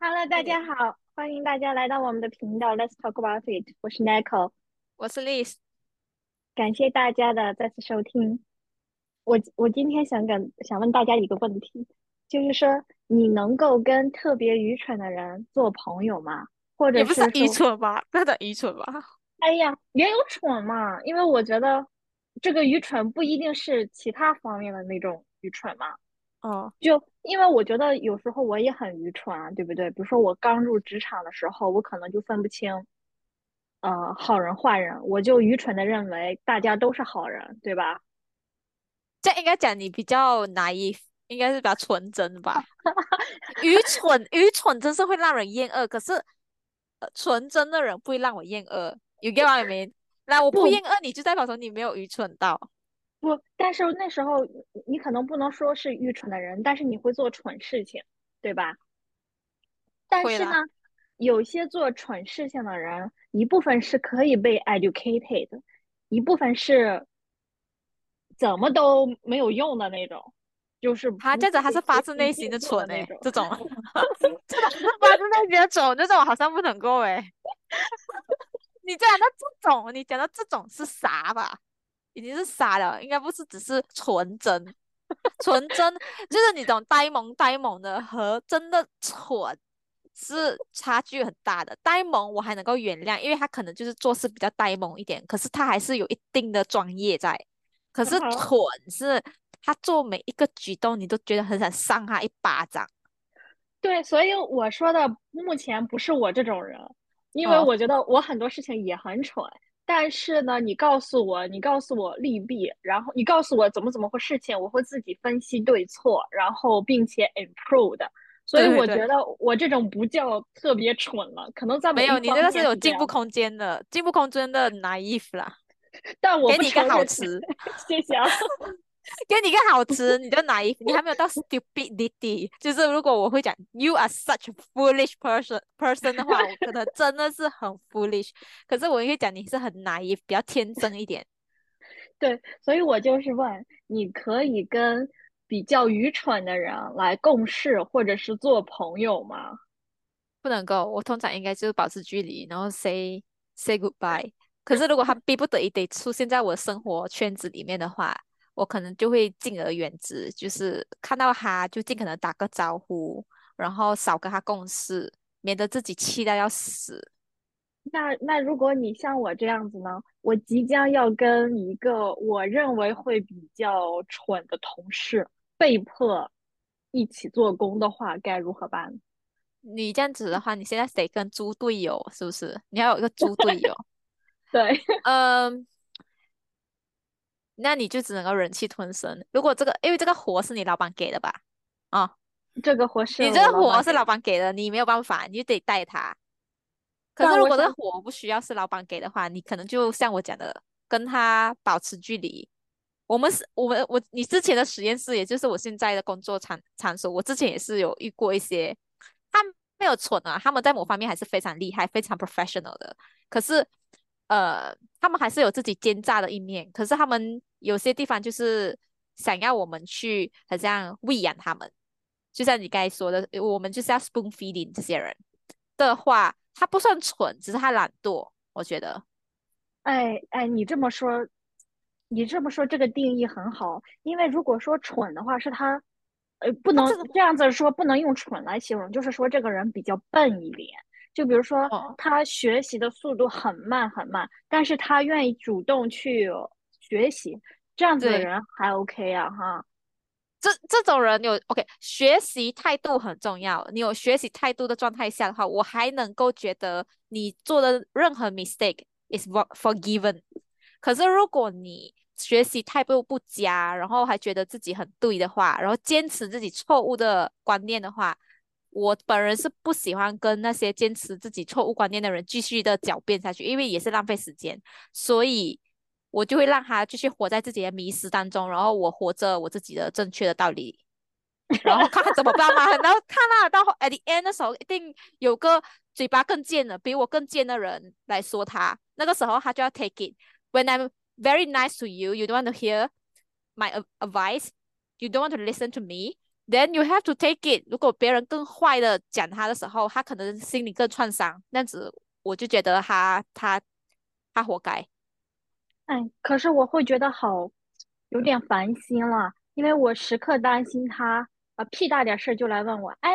Hello，大家好，欢迎大家来到我们的频道 Let's Talk About It，我是 Nicole，我是 Liz，感谢大家的再次收听。我我今天想跟想问大家一个问题，就是说你能够跟特别愚蠢的人做朋友吗？或者也不是愚，蠢吧？不要讲愚蠢吧？哎呀，也有蠢嘛？因为我觉得这个愚蠢不一定是其他方面的那种愚蠢嘛。哦，就因为我觉得有时候我也很愚蠢啊，对不对？比如说我刚入职场的时候，我可能就分不清呃好人坏人，我就愚蠢的认为大家都是好人，对吧？这应该讲你比较 naive，应该是比较纯真吧？愚蠢，愚蠢真是会让人厌恶，可是呃，纯真的人不会让我厌恶。You get what I mean？那我不不厌恶你，就代表说你没有愚蠢到。不，但是那时候你你可能不能说是愚蠢的人，但是你会做蠢事情，对吧？但是呢，有些做蠢事情的人，一部分是可以被 educated，一部分是怎么都没有用的那种，就是他这样子他是发自内心的蠢诶，那种。这种这种发自内心的蠢，这种好像不能够诶。你讲的这种，你讲的这种是啥吧？已经是傻了，应该不是只是纯真。纯真就是你懂呆萌呆萌的和真的蠢是差距很大的。呆萌我还能够原谅，因为他可能就是做事比较呆萌一点，可是他还是有一定的专业在。可是，蠢是他做每一个举动，你都觉得很想扇他一巴掌。对，所以我说的目前不是我这种人，因为哦，我觉得我很多事情也很蠢，但是呢，你告诉我，你告诉我利弊，然后你告诉我怎么怎么回事情，我会自己分析对错，然后并且 improve 的。所以我觉得我这种不叫特别蠢了，可能在没有，你这个是有进步空间的，进步空间的 naive 啦。但我不给你一个。好词，谢谢啊。给你一个好词，你就 naive，你还没有到 stupidity。就是如果我会讲 you are such a foolish person person 的话，我可能真的是很 foolish。可是我也会讲你是很 naive，比较天真一点。对，所以我就是问，你可以跟比较愚蠢的人来共事或者是做朋友吗？不能够，我通常应该就是保持距离，然后 say say goodbye。可是如果他逼不得已得出现在我生活圈子里面的话，我可能就会敬而远之，就是看到他就尽可能打个招呼，然后少跟他共事，免得自己气到要死。那那如果你像我这样子呢？我即将要跟一个我认为会比较蠢的同事被迫一起做工的话，该如何办？你这样子的话，你现在得跟猪队友，是不是？你要有一个猪队友。对，嗯，那你就只能够忍气吞声。如果这个，因为这个活是你老板给的吧？啊、这个活是你这个活是老老板给的，你没有办法，你就得带他。可是如果这个活不需要是老板给的话，你可能就像我讲的，跟他保持距离。我们是，我们我你之前的实验室，也就是我现在的工作场场所，我之前也是有遇过一些，他们没有蠢啊，他们在某方面还是非常厉害、非常 professional 的。可是，呃，他们还是有自己奸诈的一面。可是他们有些地方就是想要我们去，好像喂养他们，就像你刚才说的，我们就是要 spoon feeding 这些人的话，他不算蠢，只是他懒惰，我觉得。哎哎，你这么说，你这么说这个定义很好，因为如果说蠢的话，是他，呃，不能这样子说，不能用蠢来形容，就是说这个人比较笨一点。就比如说哦，他学习的速度很慢很慢，但是他愿意主动去学习，这样子的，人还 OK 啊，哈。这这种人有 OK，学习态度很重要。你有学习态度的状态下的话，我还能够觉得你做的任何 mistake is for- forgiven。可是如果你学习态度不佳，然后还觉得自己很对的话，然后坚持自己错误的观念的话，我本人是不喜欢跟那些坚持自己错误观念的人继续的狡辩下去，因为也是浪费时间。所以我就会让他继续活在自己的迷失当中，然后我活着我自己的正确的道理，然后看看怎么办嘛。然后看他到 at the end 的时候，一定有个嘴巴更贱的、比我更贱的人来说他，那个时候他就要 take it。When I'm very nice to you, you don't want to hear my a- advice, you don't want to listen to me. Then you have to take it。如果别人更坏的讲他的时候，他可能心里更创伤，那样子我就觉得他他他活该。哎，可是我会觉得好有点烦心了，因为我时刻担心他啊屁大点事儿就来问我，哎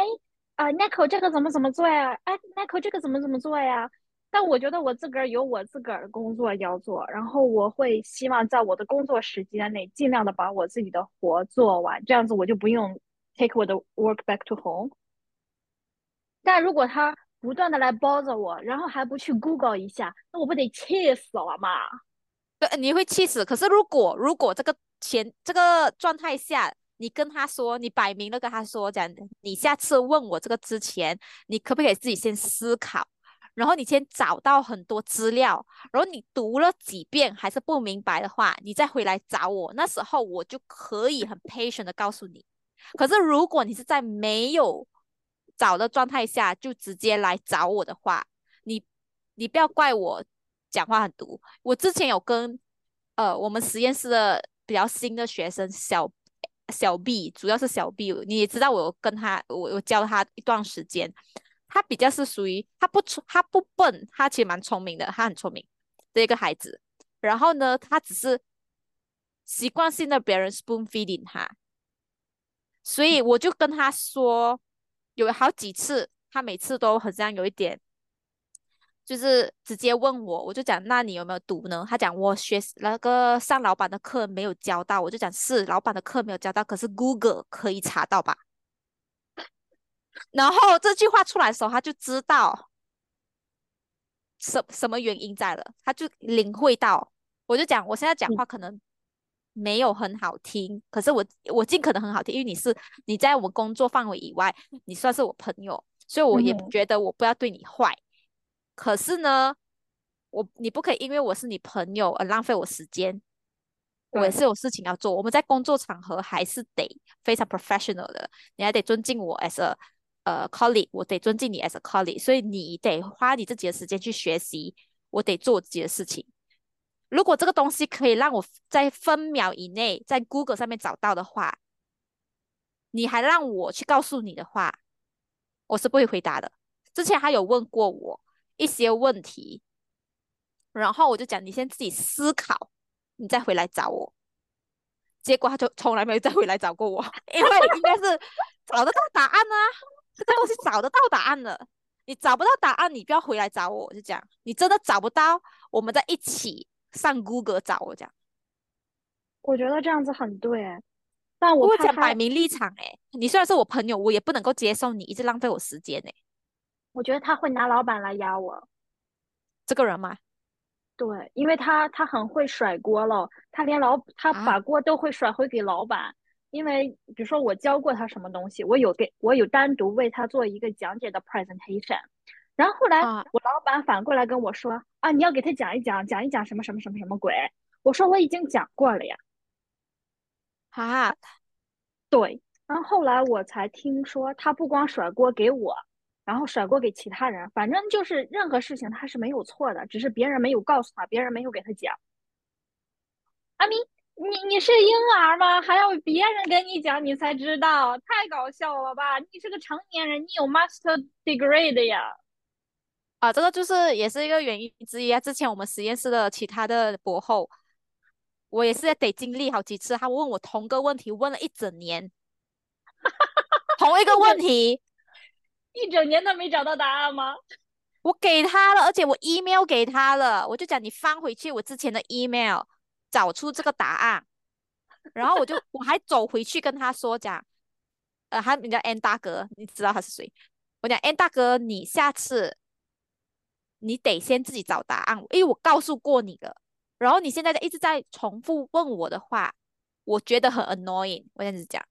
啊 n i c o 这个怎么怎么做呀？哎 n i c o 这个怎么怎么做呀？但我觉得我自个儿有我自个儿的工作要做，然后我会希望在我的工作时间内尽量的把我自己的活做完，这样子我就不用 take 我的 work back to home。但如果他不断的来包着我，然后还不去 Google 一下，那我不得气死了吗？对，你会气死。可是如果如果这个前这个状态下，你跟他说，你摆明了跟他说，讲你下次问我这个之前，你可不可以自己先思考？然后你先找到很多资料，然后你读了几遍还是不明白的话，你再回来找我，那时候我就可以很 patient 的告诉你。可是如果你是在没有找的状态下就直接来找我的话，你你不要怪我讲话很毒。我之前有跟呃我们实验室的比较新的学生小小 B，主要是小 B，你也知道我有跟他我我教他一段时间。他比较是属于他不聪他不笨，他其实蛮聪明的，他很聪明的一个孩子。然后呢，他只是习惯性的别人 spoon feeding 他，所以我就跟他说，有好几次，他每次都好像有一点，就是直接问我，我就讲，那你有没有读呢？他讲我学那个上老板的课没有教到，我就讲是老板的课没有教到，可是 Google 可以查到吧？然后这句话出来的时候，他就知道什什么原因在了，他就领会到。我就讲，我现在讲话可能没有很好听，可是我我尽可能很好听，因为你是你在我工作范围以外，你算是我朋友，所以我也觉得我不要对你坏。可是呢，我你不可以因为我是你朋友而浪费我时间，我也是有事情要做。我们在工作场合还是得非常 professional 的，你还得尊敬我 as a。呃，colleague，我得尊敬你 as a colleague，所以你得花你自己的时间去学习，我得做自己的事情。如果这个东西可以让我在分秒以内在 Google 上面找到的话，你还让我去告诉你的话，我是不会回答的。之前他有问过我一些问题，然后我就讲你先自己思考，你再回来找我。结果他就从来没有再回来找过我，因为应该是 找得到答案啊。这个东西找得到答案的，你找不到答案，你不要回来找我。我就讲，你真的找不到，我们在一起上 Google 找我讲。我觉得这样子很对，但我讲摆明立场哎，你虽然是我朋友，我也不能够接受你一直浪费我时间哎。我觉得他会拿老板来压我，这个人吗？对，因为他他很会甩锅了，他连老他把锅都会甩回给老板。因为比如说我教过他什么东西，我有给我有单独为他做一个讲解的 presentation，然后后来我老板反过来跟我说啊，你要给他讲一讲，讲一讲什么什么什么什么鬼？我说我已经讲过了呀。啊，对，然后后来我才听说他不光甩锅给我，然后甩锅给其他人，反正就是任何事情他是没有错的，只是别人没有告诉他，别人没有给他讲。阿明。你你是婴儿吗？还要别人跟你讲你才知道，太搞笑了吧？你是个成年人，你有 master degree 的呀。啊，这个就是也是一个原因之一啊。之前我们实验室的其他的博后，我也是得经历好几次，他问我同个问题，问了一整年，同一个问题，一整年都没找到答案吗？我给他了，而且我 email 给他了，我就讲你翻回去我之前的 email。找出这个答案，然后我就我还走回去跟他说讲，呃，他名叫 N 大哥，你知道他是谁？我讲 N 大哥，你下次你得先自己找答案，因为我告诉过你了。然后你现在一直在重复问我的话，我觉得很 annoying。我这样子讲，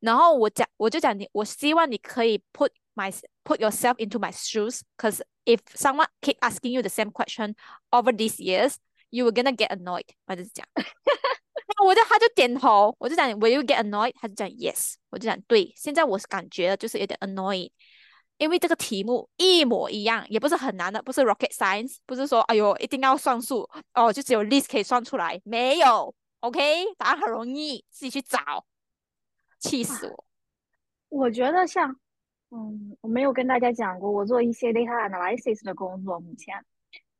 然后我讲我就讲你，我希望你可以 put my put yourself into my shoes，cause if someone keep asking you the same question over these years。You were gonna get annoyed，我就是讲，我就他就点头，我就讲 Will you get annoyed？他就讲 Yes，我就讲对。现在我是感觉就是有点 annoying，因为这个题目一模一样，也不是很难的，不是 rocket science，不是说哎呦一定要算数哦，就只有 list 可以算出来，没有，OK，答案很容易，自己去找，气死我。我觉得像，嗯，我没有跟大家讲过，我做一些 data analysis 的工作，目前，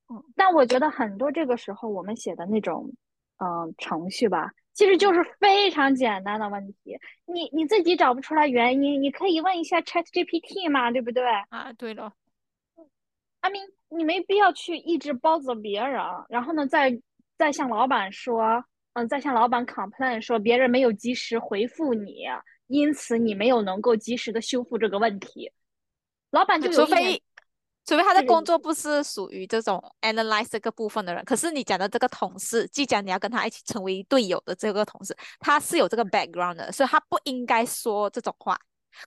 嗯，但我觉得很多这个时候我们写的那种，嗯，程序吧，其实就是非常简单的问题，你你自己找不出来原因，你可以问一下 Chat GPT 嘛，对不对？啊，对了，阿明，你没必要去一直包责别人，然后呢，再再向老板说，嗯，再向老板 complain 说别人没有及时回复你。因此，你没有能够及时的修复这个问题，老板就除非除非他的工作不是属于这种 analyze 这个部分的人。可是你讲的这个同事，即将你要跟他一起成为队友的这个同事，他是有这个 background 的，所以他不应该说这种话。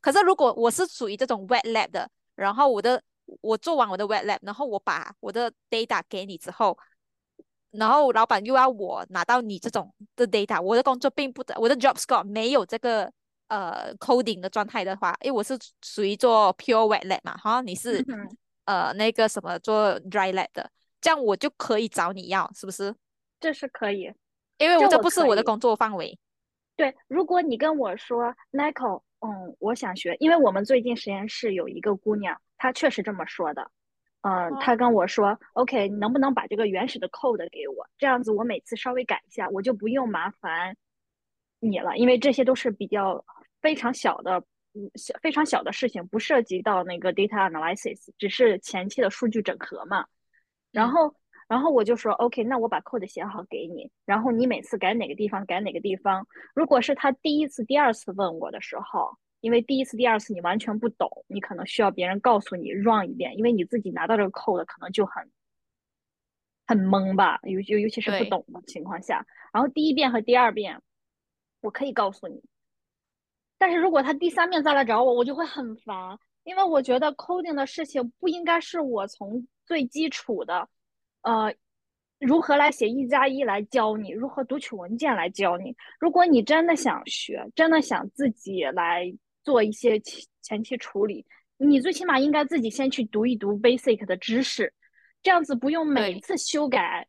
可是如果我是属于这种 wet lab 的，然后我的我做完我的 wet lab，然后我把我的 data 给你之后，然后老板又要我拿到你这种的 data，我的工作并不的，我的 job score 没有这个。呃，coding 的状态的话，因为我是属于做 pure wet lab 嘛，哈，你是呃那个什么做 dry lab 的，这样我就可以找你要，是不是？这是可以，因为我这不是我的工作范围。对，如果你跟我说 Nicole，嗯，我想学，因为我们最近实验室有一个姑娘，她确实这么说的，嗯，她跟我说，OK，你能不能把这个原始的 code 给我？这样子我每次稍微改一下，我就不用麻烦你了，因为这些都是比较。非常小的，嗯，小非常小的事情，不涉及到那个 data analysis，只是前期的数据整合嘛。然后，然后我就说，OK，那我把 code 写好给你，然后你每次改哪个地方改哪个地方。如果是他第一次、第二次问我的时候，因为第一次、第二次你完全不懂，你可能需要别人告诉你 run 一遍，因为你自己拿到这个 code 可能就很很懵吧，尤尤尤其是不懂的情况下。然后第一遍和第二遍，我可以告诉你。但是如果他第三遍再来找我，我就会很烦，因为我觉得 coding 的事情不应该是我从最基础的，呃，如何来写一加一来教你，如何读取文件来教你。如果你真的想学，真的想自己来做一些前前期处理，你最起码应该自己先去读一读 basic 的知识，这样子不用每次修改。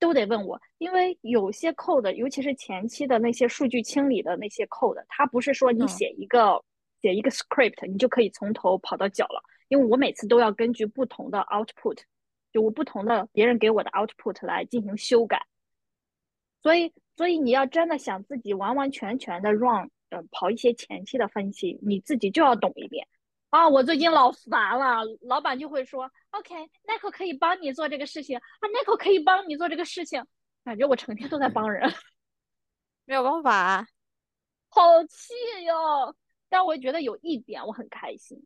都得问我，因为有些 code，尤其是前期的那些数据清理的那些 code，它不是说你写一个写一个 script，你就可以从头跑到脚了。因为我每次都要根据不同的 output，就我不同的别人给我的 output 来进行修改。所以，所以你要真的想自己完完全全的 run，呃，跑一些前期的分析，你自己就要懂一遍。啊，我最近老烦了，老板就会说，OK，Nico 可以帮你做这个事情，啊，Nico 可以帮你做这个事情，感觉我成天都在帮人，没有办法，好气哟！但我觉得有一点我很开心，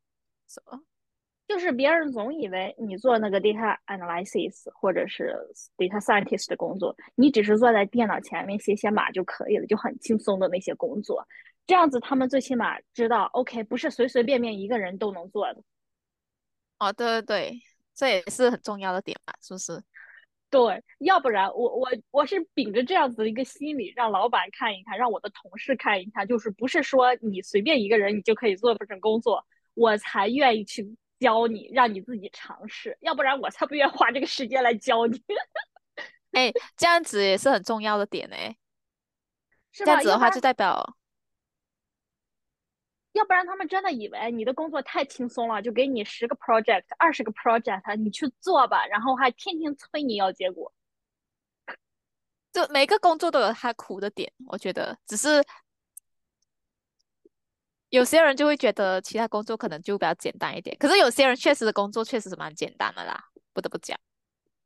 什么？就是别人总以为你做那个 data analysis 或者是 data scientist 的工作，你只是坐在电脑前面写写码就可以了，就很轻松的那些工作。这样子，他们最起码知道，OK，不是随随便便一个人都能做的。哦，对对对，这也是很重要的点嘛，是不是？对，要不然我我我是秉着这样子的一个心理，让老板看一看，让我的同事看一看，就是不是说你随便一个人你就可以做这份工作，我才愿意去教你，让你自己尝试，要不然我才不愿花这个时间来教你。哎，这样子也是很重要的点哎，这样子的话就代表。要不然他们真的以为你的工作太轻松了，就给你十个 project、二十个 project，你去做吧，然后还天天催你要结果。就每个工作都有它苦的点，我觉得只是有些人就会觉得其他工作可能就比较简单一点，可是有些人确实的工作确实是蛮简单的啦，不得不讲。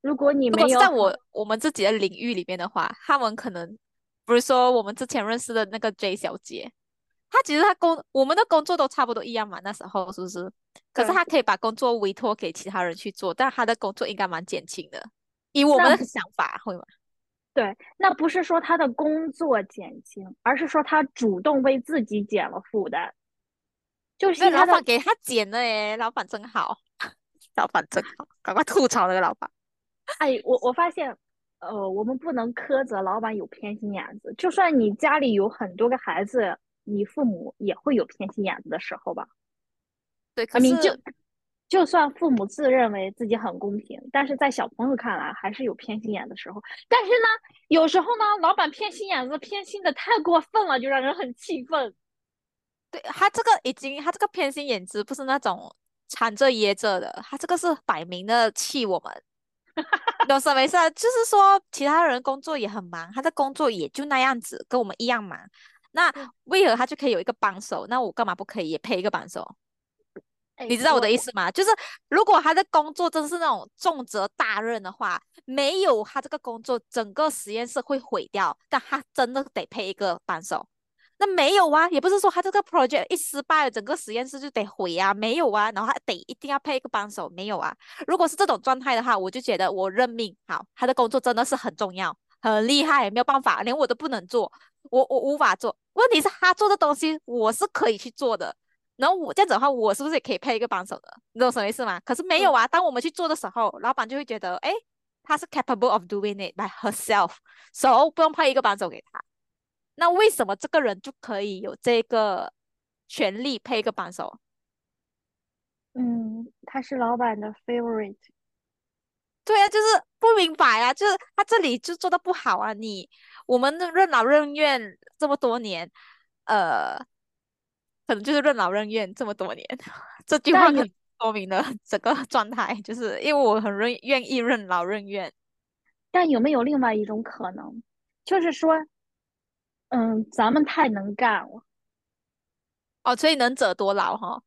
如果你没有在我我们自己的领域里面的话，他们可能不是说我们之前认识的那个 J 小姐。他其实他工我们的工作都差不多一样嘛，那时候是不是？可是他可以把工作委托给其他人去做，但他的工作应该蛮减轻的，以我们的想法会吗？对，那不是说他的工作减轻，而是说他主动为自己减了负担。就是老板给他减了耶，老板真好，老板真好，赶快吐槽那个老板。哎，我我发现，呃，我们不能苛责老板有偏心眼子，就算你家里有很多个孩子。你父母也会有偏心眼子的时候吧？对，可是就就算父母自认为自己很公平，但是在小朋友看来还是有偏心眼的时候。但是呢，有时候呢，老板偏心眼子偏心的太过分了，就让人很气愤。对，他这个已经，他这个偏心眼子不是那种藏着掖着的，他这个是摆明的气我们。有什么意思啊？就是说，其他人工作也很忙，他的工作也就那样子，跟我们一样忙。那为何他就可以有一个帮手？那我干嘛不可以也配一个帮手？你知道我的意思吗？就是如果他的工作真是那种重责大任的话，没有他这个工作，整个实验室会毁掉。但他真的得配一个帮手。那没有啊，也不是说他这个 project 一失败了，整个实验室就得毁啊，没有啊，然后他得一定要配一个帮手，没有啊。如果是这种状态的话，我就觉得我认命。好，他的工作真的是很重要，很厉害，没有办法，连我都不能做，我我无法做。问题是，他做的东西我是可以去做的，然后我这样子的话，我是不是也可以配一个帮手的？你懂什么意思吗？可是没有啊，当我们去做的时候，老板就会觉得，哎，他是 capable of doing it by herself，so 不用配一个帮手给他。那为什么这个人就可以有这个权利配一个帮手？嗯，他是老板的 favorite。对啊，就是不明白啊，就是他这里就做的不好啊。你我们任劳任怨这么多年，呃，可能就是任劳任怨这么多年。这句话很说明了整个 状态，就是因为我很愿愿意任劳任怨。但有没有另外一种可能，就是说？嗯，咱们太能干了，哦，所以能者多劳哈。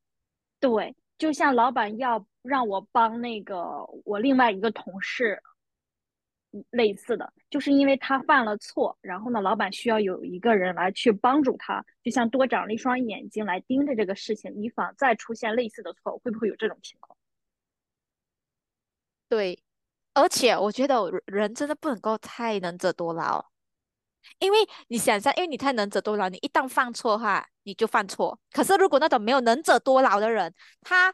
对，就像老板要让我帮那个我另外一个同事，类似的，就是因为他犯了错，然后呢，老板需要有一个人来去帮助他，就像多长了一双眼睛来盯着这个事情，以防再出现类似的错误，会不会有这种情况？对，而且我觉得人真的不能够太能者多劳。因为你想象，因为你太能者多劳，你一旦犯错的话，你就犯错。可是如果那种没有能者多劳的人，他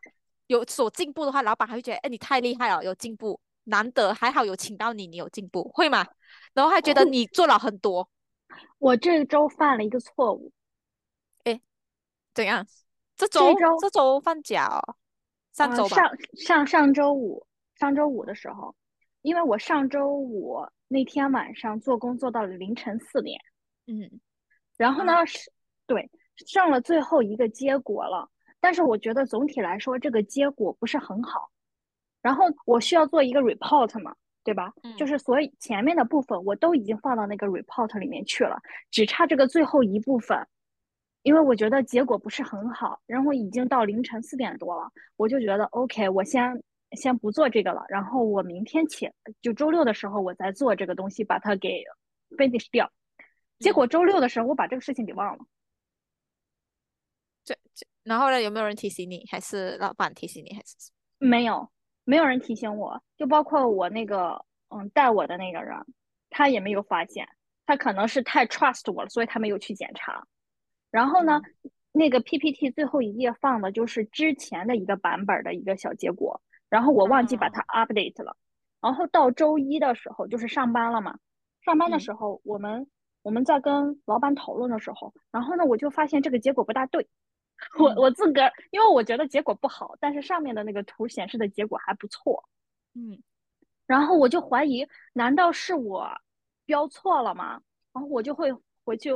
有所进步的话，老板还会觉得，哎，你太厉害了，有进步，难得还好有请到你，你有进步，会吗？然后还觉得你做了很多。我这周犯了一个错误，哎，怎样？这周这周放假？上周吧。上上上周五，上周五的时候，因为我上周五。那天晚上做工做到了凌晨四点，嗯，然后呢是，对，剩了最后一个结果了，但是我觉得总体来说这个结果不是很好。然后我需要做一个 report 嘛，对吧？就是所以前面的部分我都已经放到那个 report 里面去了，只差这个最后一部分，因为我觉得结果不是很好，然后已经到凌晨四点多了，我就觉得 OK，我先。先不做这个了，然后我明天起就周六的时候我再做这个东西，把它给 finish 掉。结果周六的时候我把这个事情给忘了。这这，然后呢？有没有人提醒你？还是老板提醒你？还是没有？没有人提醒我，就包括我那个嗯带我的那个人，他也没有发现。他可能是太 trust 我了，所以他没有去检查。然后呢，那个 PPT 最后一页放的就是之前的一个版本的一个小结果。然后我忘记把它 update 了，然后到周一的时候就是上班了嘛，上班的时候我们我们在跟老板讨论的时候，然后呢我就发现这个结果不大对，我我自个儿因为我觉得结果不好，但是上面的那个图显示的结果还不错，嗯，然后我就怀疑难道是我标错了吗？然后我就会回去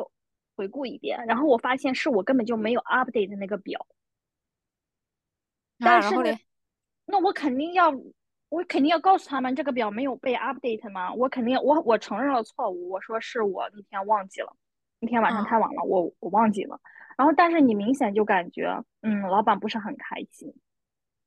回顾一遍，然后我发现是我根本就没有 update 那个表，但是呢。那我肯定要，我肯定要告诉他们这个表没有被 update 吗？我肯定，我我承认了错误，我说是我那天忘记了，那天晚上太晚了，我我忘记了。然后，但是你明显就感觉，嗯，老板不是很开心。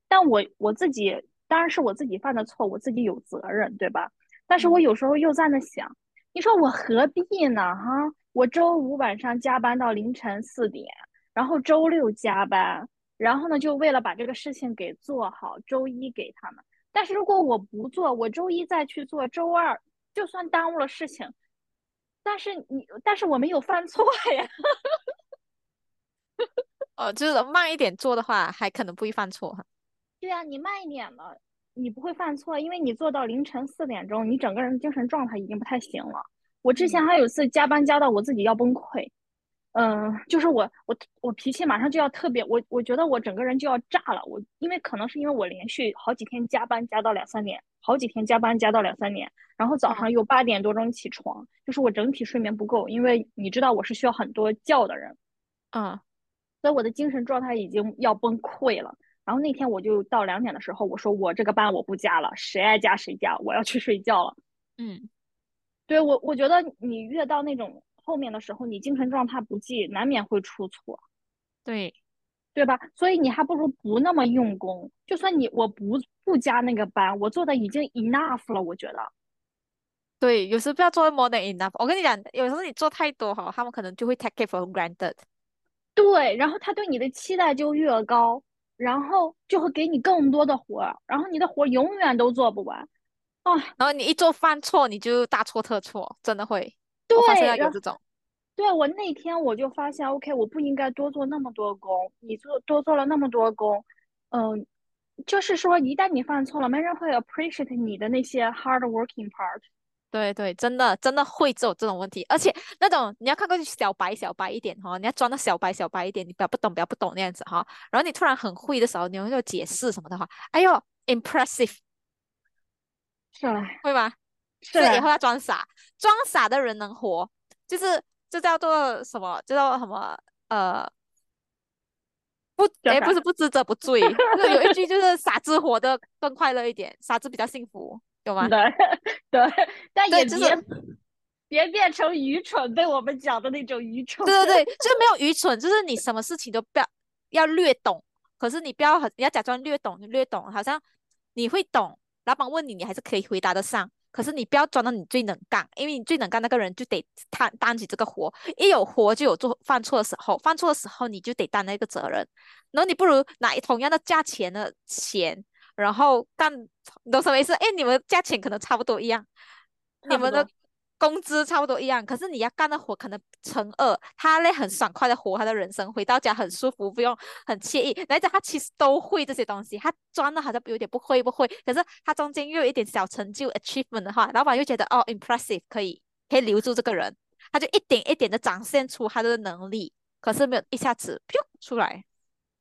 但我我自己当然是我自己犯的错，我自己有责任，对吧？但是我有时候又在那想，你说我何必呢？哈，我周五晚上加班到凌晨四点，然后周六加班。然后呢，就为了把这个事情给做好，周一给他们。但是如果我不做，我周一再去做，周二就算耽误了事情。但是你，但是我没有犯错呀。哦，就是慢一点做的话，还可能不会犯错。对啊，你慢一点了，你不会犯错，因为你做到凌晨四点钟，你整个人精神状态已经不太行了。我之前还有次加班加到我自己要崩溃。嗯，就是我我我脾气马上就要特别，我我觉得我整个人就要炸了。我因为可能是因为我连续好几天加班加到两三点，好几天加班加到两三点，然后早上又八点多钟起床，就是我整体睡眠不够。因为你知道我是需要很多觉的人，嗯，所以我的精神状态已经要崩溃了。然后那天我就到两点的时候，我说我这个班我不加了，谁爱加谁加，我要去睡觉了。嗯，对我，我觉得你越到那种后面的时候，你精神状态不济，难免会出错，对，对吧？所以你还不如不那么用功。就算你我不不加那个班，我做的已经 enough 了，我觉得。对，有时不要做 more than enough。我跟你讲，有时候你做太多哈，他们可能就会 take it for granted。对，然后他对你的期待就越高，然后就会给你更多的活，然后你的活永远都做不完，啊，然后你一做犯错，你就大错特错，真的会。对，我发现有这种。对我那天我就发现，OK，我不应该多做那么多工，你做多做了那么多工，嗯，就是说一旦你犯错了，没人会 appreciate 你的那些 hard working part。对对，真的真的会有这种问题，而且那种你要看过去小白小白一点哈，你要装的小白小白一点，你不要不懂不要不懂那样子哈，然后你突然很会的时候，你又要解释什么的话，哎呦，impressive，是会吗？是以后要装傻，装傻的人能活，就是这叫做什么？叫做什么？呃，不，哎，不是不知者不罪，有一句就是傻子活得更快乐一点，傻子比较幸福。有吗？对对，但也别别变成愚蠢，被我们讲的那种愚蠢。对对对，就是没有愚蠢，就是你什么事情都不要要略懂，可是你不要很，你要假装略懂，略懂，好像你会懂。老板问你，你还是可以回答得上，可是你不要装到你最能干，因为你最能干那个人就得担担起这个活，一有活就有做犯错的时候，犯错的时候你就得担那个责任。然后你不如拿同样的价钱的钱。然后干，你懂什么意思？哎，你们价钱可能差不多一样，你们的工资差不多一样，可是你要干的活可能乘二，他嘞很爽快的活他的人生，回到家很舒服，不用很惬意。来着他其实都会这些东西，他装的好像有点不会不会，可是他中间又有一点小成就 achievement 的话，老板又觉得哦 impressive 可以可以留住这个人，他就一点一点的展现出他的能力，可是没有一下子出来。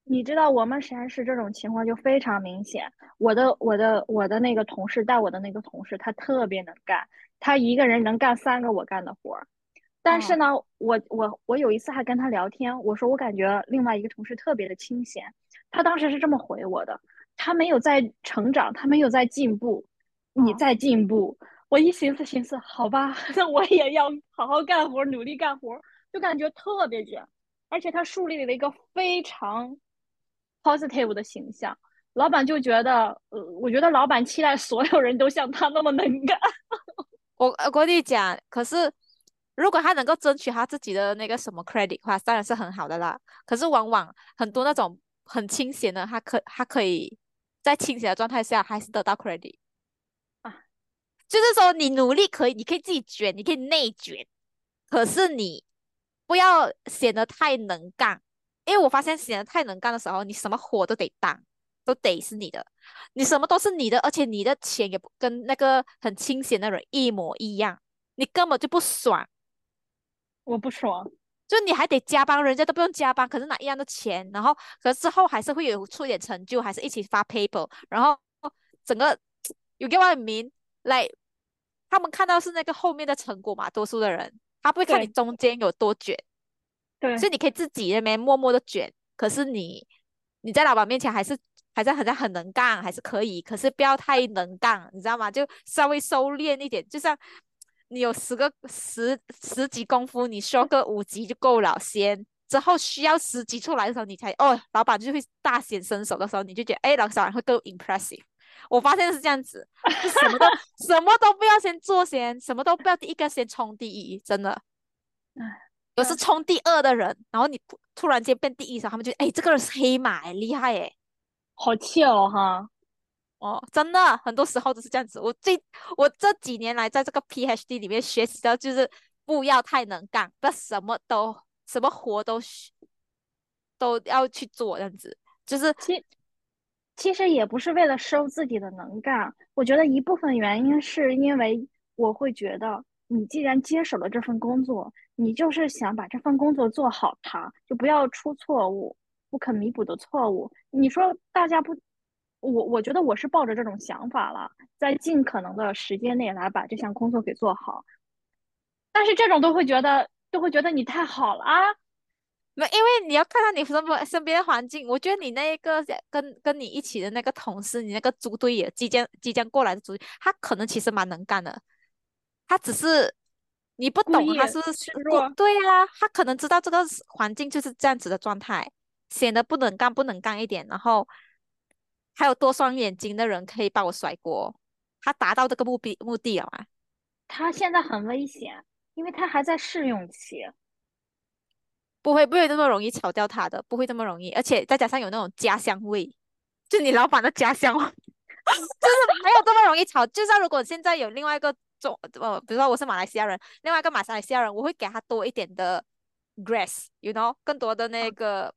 你知道我们实验室这种情况就非常明显。我的我的我的那个同事带我的那个同事，他特别能干，他一个人能干三个我干的活儿。但是呢，我我我有一次还跟他聊天，我说我感觉另外一个同事特别的清闲。他当时是这么回我的：他没有在成长，他没有在进步，你在进步。我一寻思寻思，好吧，那我也要好好干活，努力干活，就感觉特别卷。而且他树立了一个非常。Positive 的形象，老板就觉得，呃，我觉得老板期待所有人都像他那么能干。我我跟你讲，可是如果他能够争取他自己的那个什么 credit 的话，当然是很好的啦。可是往往很多那种很清闲的，他可他可以在清闲的状态下还是得到 credit 啊。就是说，你努力可以，你可以自己卷，你可以内卷，可是你不要显得太能干。因为我发现显得太能干的时候，你什么活都得当，都得是你的，你什么都是你的，而且你的钱也不跟那个很清闲的人一模一样，你根本就不爽。我不爽，就你还得加班，人家都不用加班，可是拿一样的钱，然后可是之后还是会有出一点成就，还是一起发 paper，然后整个有个外名来，他们看到是那个后面的成果嘛，多数的人他不会看你中间有多卷。所以你可以自己那边默默的卷，可是你你在老板面前还是还是好像很能干，还是可以，可是不要太能干，你知道吗？就稍微收敛一点，就像你有十个十十级功夫，你说个五级就够了，先之后需要十级出来的时候，你才哦，老板就会大显身手的时候，你就觉得哎，老板会更 impressive。我发现是这样子，什么都什么都不要先做先，什么都不要第一个先冲第一，真的，哎。有是冲第二的人，然后你突然间变第一然后，他们就哎，这个人是黑马，厉害哎，好气哦哈，哦，真的，很多时候都是这样子。我最我这几年来在这个 PhD 里面学习到就是不要太能干，不要什么都什么活都都要去做，这样子就是其其实也不是为了收自己的能干，我觉得一部分原因是因为我会觉得。你既然接手了这份工作，你就是想把这份工作做好，它就不要出错误，不可弥补的错误。你说大家不，我我觉得我是抱着这种想法了，在尽可能的时间内来把这项工作给做好。但是这种都会觉得，都会觉得你太好了啊，没，因为你要看到你身边身边的环境，我觉得你那一个跟跟你一起的那个同事，你那个猪队友即将即将过来的猪，他可能其实蛮能干的，他只是你不懂，他是弱对呀、他可能知道这个环境就是这样子的状态，显得不能干不能干一点，然后还有多双眼睛的人可以把我甩锅，他达到这个目的目的了嘛？他现在很危险，因为他还在试用期。不会不会这么容易炒掉他的，不会这么容易，而且再加上有那种家乡味，就你老板的家乡味，就是没有这么容易炒。就算如果现在有另外一个中呃，比如说我是马来西亚人，另外一个马来西亚人，我会给他多一点的 grace，you know，更多的那个，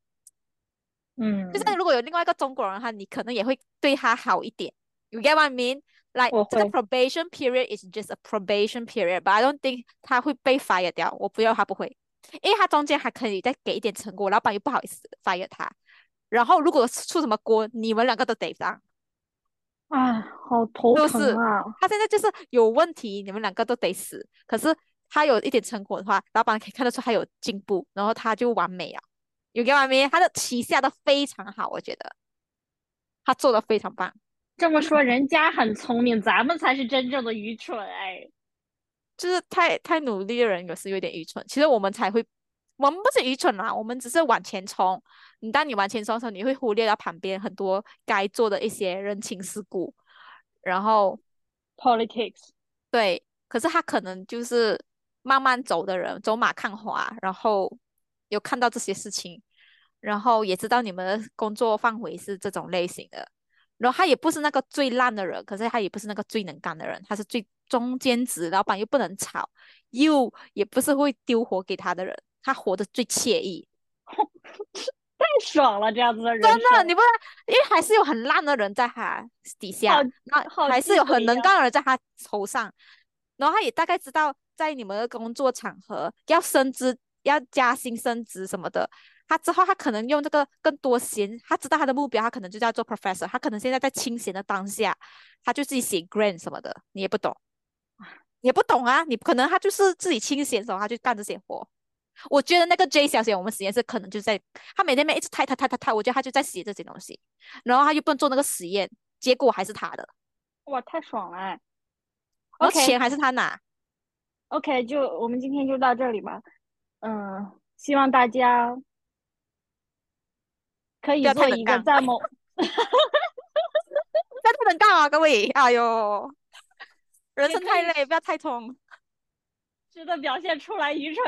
嗯，就是如果有另外一个中国人的话，你可能也会对他好一点。You get what I mean? Like 这个 probation period is just a probation period, but I don't think 他会被 fire 掉。我不要他不会，因为他中间还可以再给一点成果，老板又不好意思 fire 他。然后如果出什么锅，你们两个都得当，啊，好头是不是？疼啊！他现在就是有问题，你们两个都得死。可是他有一点成果的话，老板可以看得出他有进步，然后他就完美啊。有 what I mean？他的棋下的非常好，我觉得他做的非常棒。这么说，人家很聪明，咱们才是真正的愚蠢。哎，就是太太努力的人有时有点愚蠢。其实我们才会，我们不是愚蠢啦，我们只是往前冲。你当你往前冲的时候，你会忽略到旁边很多该做的一些人情世故，然后 politics，对，可是他可能就是慢慢走的人，走马看花，然后有看到这些事情，然后也知道你们的工作范围是这种类型的，然后他也不是那个最烂的人，可是他也不是那个最能干的人，他是最中间值，老板又不能吵，又也不是会丢活给他的人，他活得最惬意。太爽了，这样子的人真的，你不能，因为还是有很烂的人在他底下，那还是有很能干的人在他头上，然后他也大概知道在你们的工作场合要升职、要加薪、升职什么的，他之后他可能用这个更多闲，他知道他的目标，他可能就叫做 professor，他可能现在在清闲的当下，他就自己写 grant 什么的，你也不懂，也不懂啊，你可能他就是自己清闲的时候，他就干这些活。我觉得那个 J 小姐，我们实验室可能就在她每天每一直太太太太太，我觉得她就在写这些东西，然后她又不能做那个实验，结果还是她的，哇，太爽了哎。然后 OK 钱还是她拿。OK，就我们今天就到这里吧。嗯，希望大家可以做一个在某那太能干啊，各位！哎呦，人生太累，不要太冲。值的表现出来愚蠢。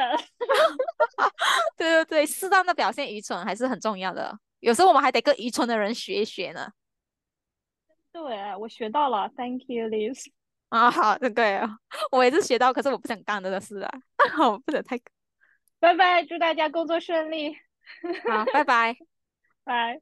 对对对，适当的表现愚蠢还是很重要的。有时候我们还得跟愚蠢的人学一学呢。对，我学到了，Thank you, Liz。啊，好，对对，我也是学到，可是我不想干这个事啊，我不能太……拜拜，祝大家工作顺利，好，拜拜。拜。